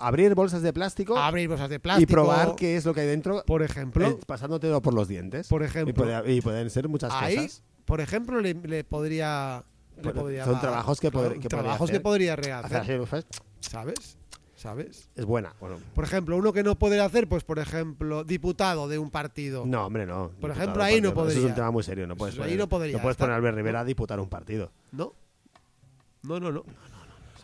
abrir bolsas de plástico Abrir bolsas de plástico. y probar qué es lo que hay dentro, Por ejemplo, eh, pasándotelo por los dientes. por y, ejemplo, puede- y pueden ser muchas ahí, cosas. por ejemplo, le, le podría. Le podría son trabajos que claro, que podría trabajos hacer. que podría Hacer rehacer, ¿sabes? ¿Sabes? Es buena. Bueno, Por ejemplo, uno que no podría hacer, pues por ejemplo, diputado de un partido. no, hombre, no. Por Diputado, ejemplo, ahí no partido, Eso es un podría. tema muy serio. No puedes Eso ahí poner, no podría puedes estar. poner a Albert Rivera a diputar un partido. ¿No? No, no, no.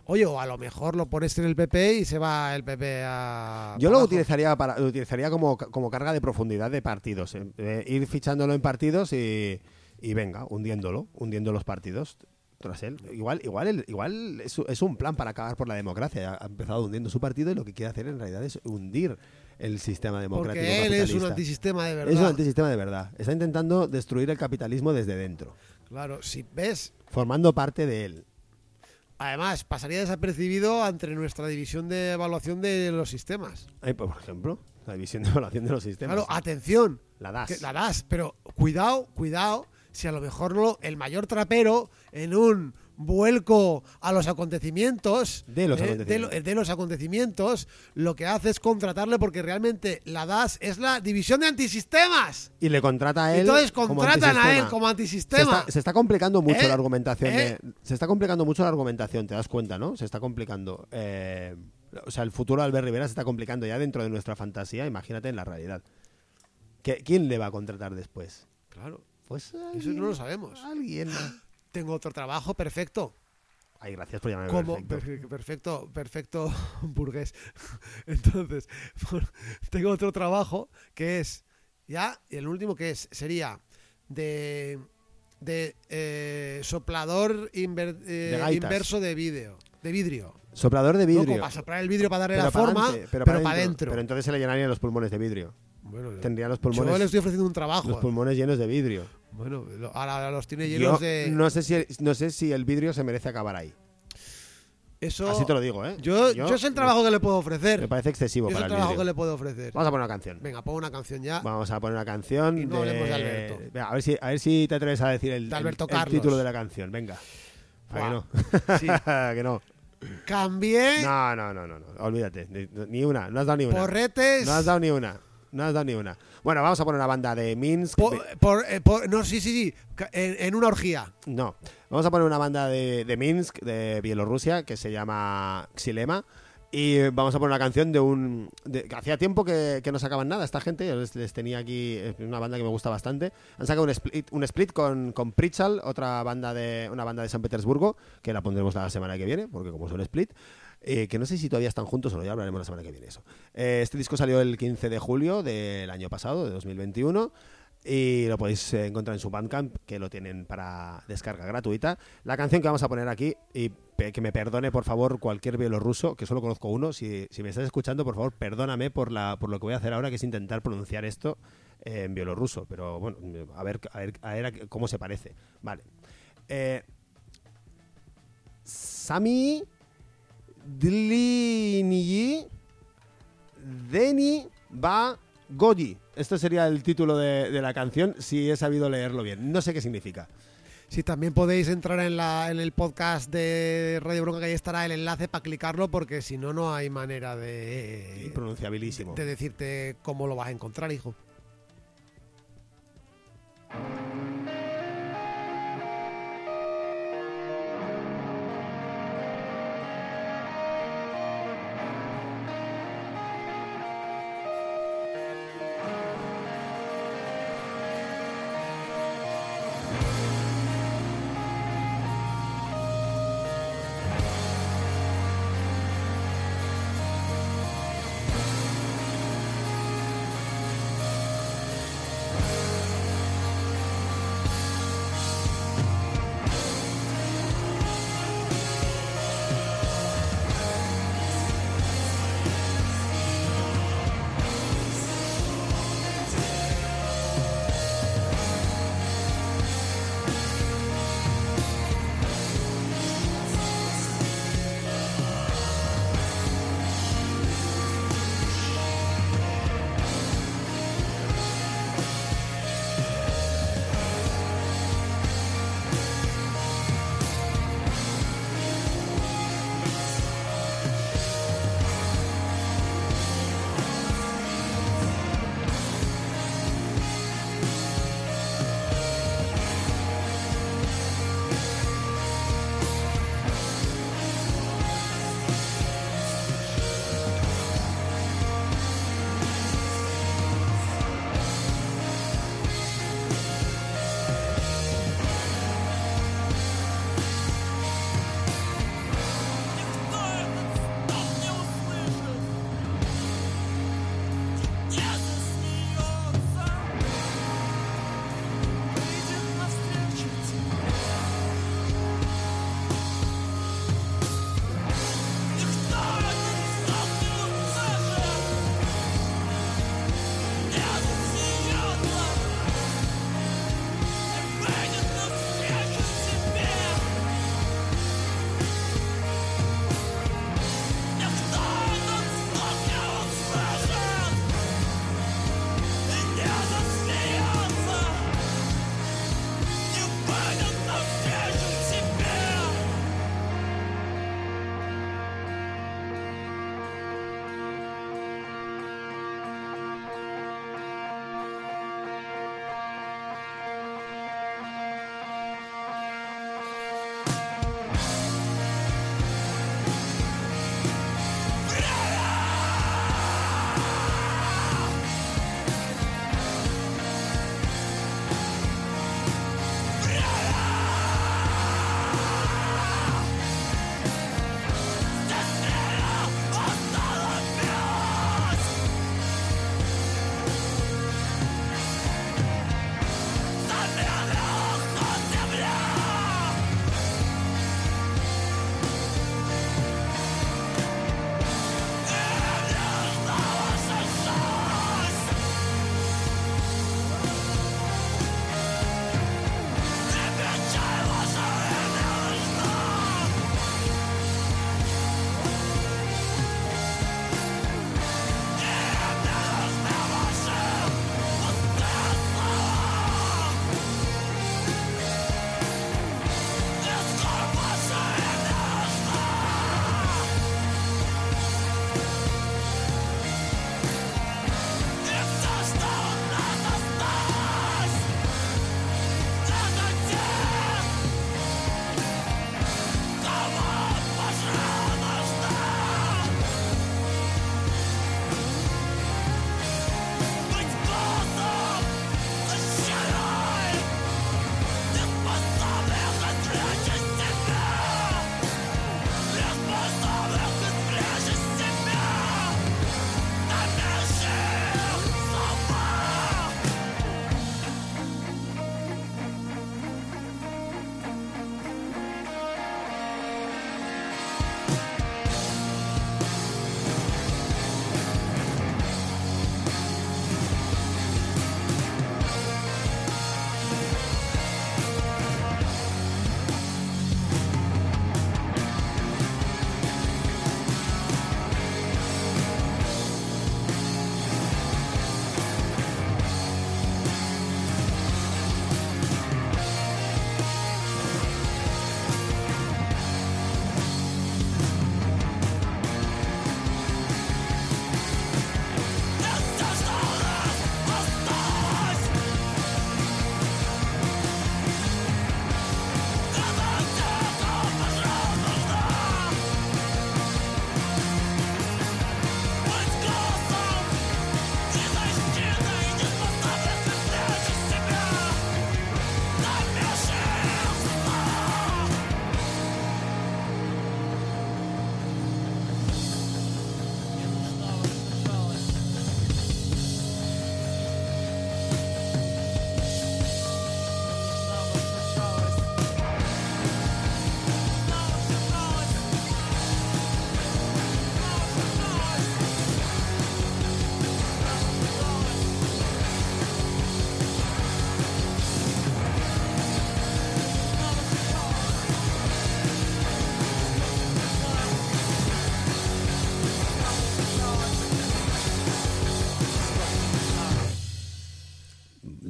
Oye, o a lo mejor lo pones en el PP y se va el PP a. Yo lo abajo. utilizaría para lo utilizaría como, como carga de profundidad de partidos. eh. Eh, ir fichándolo en partidos y, y venga, hundiéndolo, hundiendo los partidos tras él. Igual, igual, igual es, es un plan para acabar por la democracia. Ha empezado hundiendo su partido y lo que quiere hacer en realidad es hundir el sistema democrático. Porque él es un antisistema de verdad. Es un antisistema de verdad. Está intentando destruir el capitalismo desde dentro, Claro, si ves, formando parte de él. Además, pasaría desapercibido ante nuestra división de evaluación de los sistemas. Ay, por ejemplo, la división de evaluación de los sistemas. Claro, atención, la das. que la das, pero cuidado, cuidado, si a lo mejor no, el mayor trapero en un vuelco a los acontecimientos De los eh, acontecimientos. lo- de los acontecimientos, lo que hace es contratarle porque realmente la DAS es la división de antisistemas. Y le contrata a él. Entonces contratan a él antisistema. como Se antisistema. está, se está complicando mucho ¿Eh? la argumentación. ¿Eh? de- se está complicando mucho la argumentación, te das cuenta, ¿no? Se está complicando. o sea, el futuro de Albert Rivera se está complicando ya dentro de nuestra fantasía. Imagínate en la realidad. ¿Qué- ¿Quién le va a contratar después? Claro, Pues eso no lo sabemos. Alguien. Tengo otro trabajo perfecto. Ay, gracias por llamarme como perfecto. perfecto, perfecto, burgués. Entonces, tengo otro trabajo que es ya y el último que es sería de de eh, soplador inver- eh, De inverso de vídeo, de vidrio. Soplador de ¿no? vidrio. Como para soplar el vidrio para darle pero la para forma, pero, para para adentro. Pero entonces se le llenarían los pulmones de vidrio. Bueno, Tendría los yo pulmones, le estoy ofreciendo un trabajo. los pulmones llenos de vidrio. Bueno, ahora los tiene Yo llenos de no, sé si, no sé si el vidrio se merece acabar ahí. eso. Así te lo digo, ¿eh? yo, yo es el trabajo que le puedo ofrecer. Me parece excesivo Yo es para el el trabajo vidrio. que le puedo ofrecer. Vamos a poner una canción. Venga, pongo una canción ya. Vamos a poner una canción Y no hablemos de Alberto. Venga, a ver si a ver si te atreves a decir el, De Alberto el- el Carlos. título de la canción. Venga. ¿A que no? Sí. que no. Cambié No, no, no, no, no. Olvídate. Ni, ni una. No has dado ni una. porretes. No has dado ni una. No has dado ni una. Bueno, vamos a poner una banda de Minsk. por, por- eh, por- no, sí, sí, sí. ca- En, en una orgía. No. Vamos a poner una banda de, de Minsk, de Bielorrusia, que se llama Xilema. Y vamos a poner una canción de un. de- que hacía tiempo que, que no sacaban nada esta gente. Yo les, les tenía aquí. Es una banda que me gusta bastante. Han sacado un split, un split con, con Pritchal, otra banda de. una banda de San Petersburgo, que la pondremos la semana que viene, porque como es un split. Eh, que no sé si todavía están juntos o no, ya hablaremos la semana que viene eso. Eh, este disco salió el 15 de julio del año pasado, de 2021. Y lo podéis encontrar en su Bandcamp, que lo tienen para descarga gratuita. La canción que vamos a poner aquí, y que me perdone por favor cualquier bielorruso, que solo conozco uno, si, si me estás escuchando, por favor, perdóname por, la, por lo que voy a hacer ahora, que es intentar pronunciar esto en bielorruso. Pero bueno, a ver, a ver, a cómo se parece. Vale. Eh, Sami Dlinyi Deni Va Goji. Esto sería el título de, de la canción si he sabido leerlo bien. No sé qué significa. Sí, también podéis entrar en, la, en el podcast de Radio Bronca, que ahí estará el enlace para clicarlo, porque si no, no hay manera de, Impronunciabilísimo. de decirte cómo lo vas a encontrar, hijo.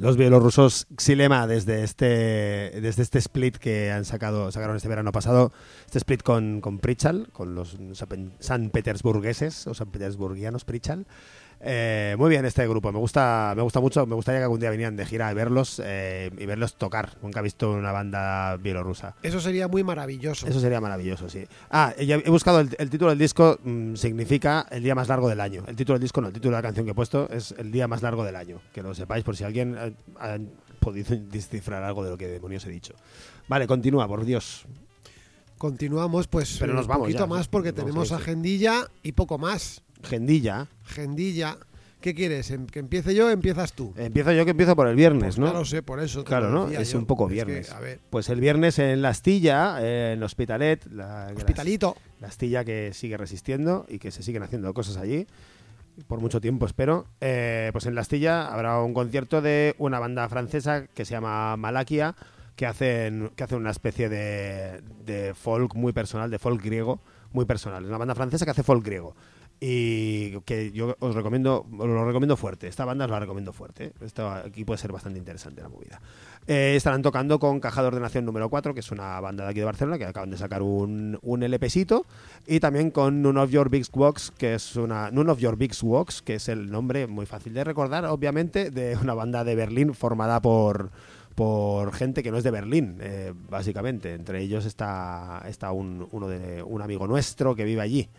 Los bielorrusos Xilema desde este, desde este split que han sacado, sacaron este verano pasado, este split con, con Prichal, con los san- petersburgueses o san petersburgianos Prichal. Eh, muy bien este grupo, me gusta, me gusta mucho, me gustaría que algún día vinieran de gira y verlos eh, y verlos tocar. Nunca he visto una banda bielorrusa. Eso sería muy maravilloso. Eso sería maravilloso, sí. Ah, he buscado el, el título del disco, mm, significa el día más largo del año. El título del disco no, el título de la canción que he puesto es el día más largo del año. Que lo sepáis por si alguien eh, ha podido descifrar algo de lo que demonios he dicho. Vale, continúa, por Dios. Continuamos, pues Pero un nos vamos poquito ya. más porque tenemos a agendilla y poco más. Gendilla. Agendilla. ¿Qué quieres? ¿Em- ¿Que empiece yo o empiezas tú? Empiezo yo que empiezo por el viernes, Pues ¿no? Lo sé, por eso. te Claro, ¿no? Es yo. un poco que, viernes. a ver, Pues el viernes en La Astilla, eh, en Hospitalet, la, hospitalito. La Astilla que sigue resistiendo y que se siguen haciendo cosas allí por mucho tiempo, espero. Eh, pues en La Astilla habrá un concierto de una banda francesa que se llama Malakia, que hacen, que hacen una especie de, de folk muy personal, de folk griego muy personal. Es una banda francesa que hace folk griego. Y que yo os recomiendo, os lo recomiendo fuerte. Esta banda os la recomiendo fuerte. ¿eh? Esto aquí puede ser bastante interesante la movida. Eh, estarán tocando con Caja de Ordenación número 4, que es una banda de aquí de Barcelona, que acaban de sacar un, un LPcito. Y también con None of Your Big Walks, que es una. None of Your Big Walks, que es el nombre muy fácil de recordar, obviamente, de una banda de Berlín formada por por gente que no es de Berlín, eh, básicamente. Entre ellos está, está un, uno de, un amigo nuestro que vive allí,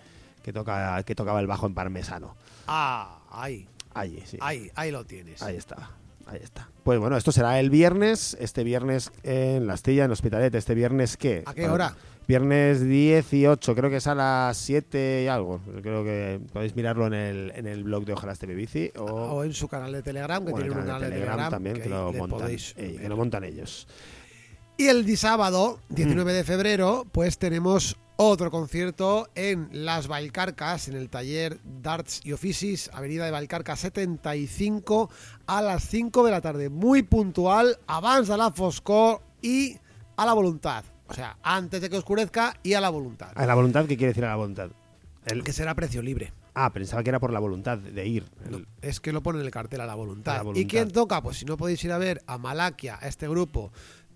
que, toca, que tocaba el bajo en parmesano. Ah, ahí, Allí, sí. ahí, ahí lo tienes. Ahí está, ahí está. Pues bueno, esto será el viernes, este viernes en La Astilla, en Hospitalet. ¿Este viernes qué? ¿A qué hora? Viernes 18, creo que es a las 7 y algo. Creo que podéis mirarlo en el, en el blog de Ojalá este Bici o, O en su canal de Telegram, que tienen un canal de Telegram, también, que, ahí lo montan, eh, que lo montan ellos. Y el sábado, Mm. 19 de febrero, pues tenemos otro concierto en Las Valcarcas, en el taller Darts y Oficis, Avenida de Valcarca 75, a las 5 de la tarde. Muy puntual, avanza la foscor y a la voluntad. O sea, antes de que oscurezca y a la voluntad. ¿A la voluntad qué quiere decir a la voluntad? El- Que será precio libre. ah, pensaba que era por la voluntad de ir. No, es que lo pone en el cartel a la voluntad. A la voluntad. ¿Y quién toca? Pues si no podéis ir a ver a Malakia, a este grupo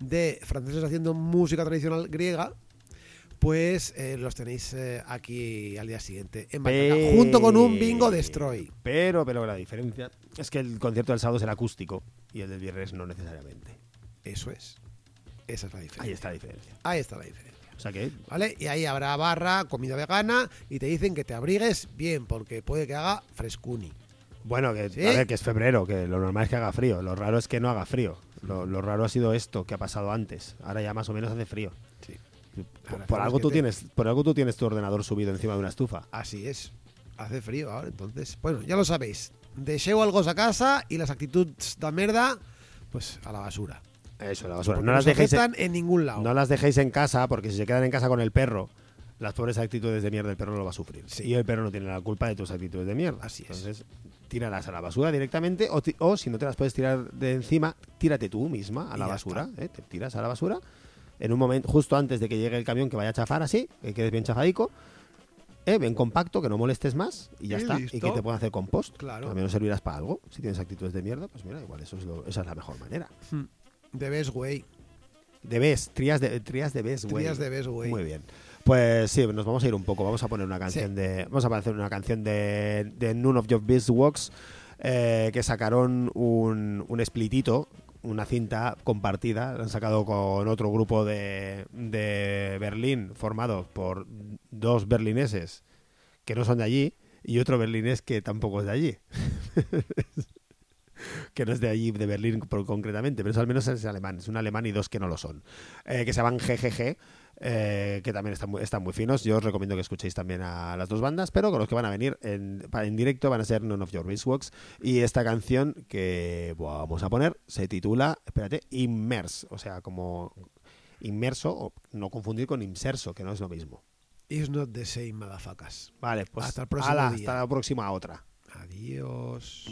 de franceses haciendo música tradicional griega, pues eh, los tenéis eh, aquí al día siguiente en Pe- junto con un bingo destroy. Pero, pero la diferencia es que el concierto del sábado será acústico y el del viernes no necesariamente. Eso es. Esa es la diferencia. Ahí está la diferencia. Ahí está la diferencia. O sea que ¿Vale? Y ahí habrá barra, comida vegana y te dicen que te abrigues bien porque puede que haga frescuni. Bueno, que, ¿Sí? a ver, que es febrero, que lo normal es que haga frío. Lo raro es que no haga frío. Lo, lo raro ha sido esto que ha pasado antes. Ahora ya más o menos hace frío. Sí. Por, algo tú te- tienes, por algo tú tienes tu ordenador subido encima de una estufa. Así es. Hace frío ahora, entonces. Bueno, ya lo sabéis. Deixeu algo a casa y las actitudes de merda, pues a la basura. Eso, la basura. Porque No las, dejéis en, ningún lado. no las dejéis en casa porque si se quedan en casa con el perro, las pobres actitudes de mierda el perro lo va a sufrir. Sí. Y el perro no tiene la culpa de tus actitudes de mierda. Así es. Entonces, tíralas a la basura directamente o, o si no te las puedes tirar de encima, tírate tú misma a la basura. ¿eh? Te tiras a la basura en un momento, justo antes de que llegue el camión que vaya a chafar así, que quedes bien chafadico. Eh, bien compacto, que no molestes más y ya Y está. listo. Y que te puedan hacer compost. Claro. Menos servirás para algo. Si tienes actitudes de mierda, pues mira, igual eso es lo- esa es la mejor manera. De best way. De best, trías de, trías de best, güey. Trías de best way. Muy bien. Pues sí, nos vamos a ir un poco. Vamos a poner una canción de. Vamos a hacer una canción de, de None of Your Beeswax. Eh, que sacaron un, un splitito, una cinta compartida. La han sacado con otro grupo de, de Berlín, formado por dos berlineses que no son de allí. Y otro berlinés que tampoco es de allí. que no es de allí, de Berlín por- concretamente, pero eso al menos es alemán, es un alemán y dos que no lo son, eh, que se llaman GGG, eh, que también están muy, finos. Yo os recomiendo que escuchéis también a las dos bandas, pero con los que van a venir en, directo van a ser None of Your Beeswax y esta canción que vamos a poner se titula, espérate, Immerse, o sea, como inmerso, o no confundir con inserso, que no es lo mismo. It's not the same, motherfuckers. Vale, pues hasta el próximo. Hasta la próxima otra. Adiós.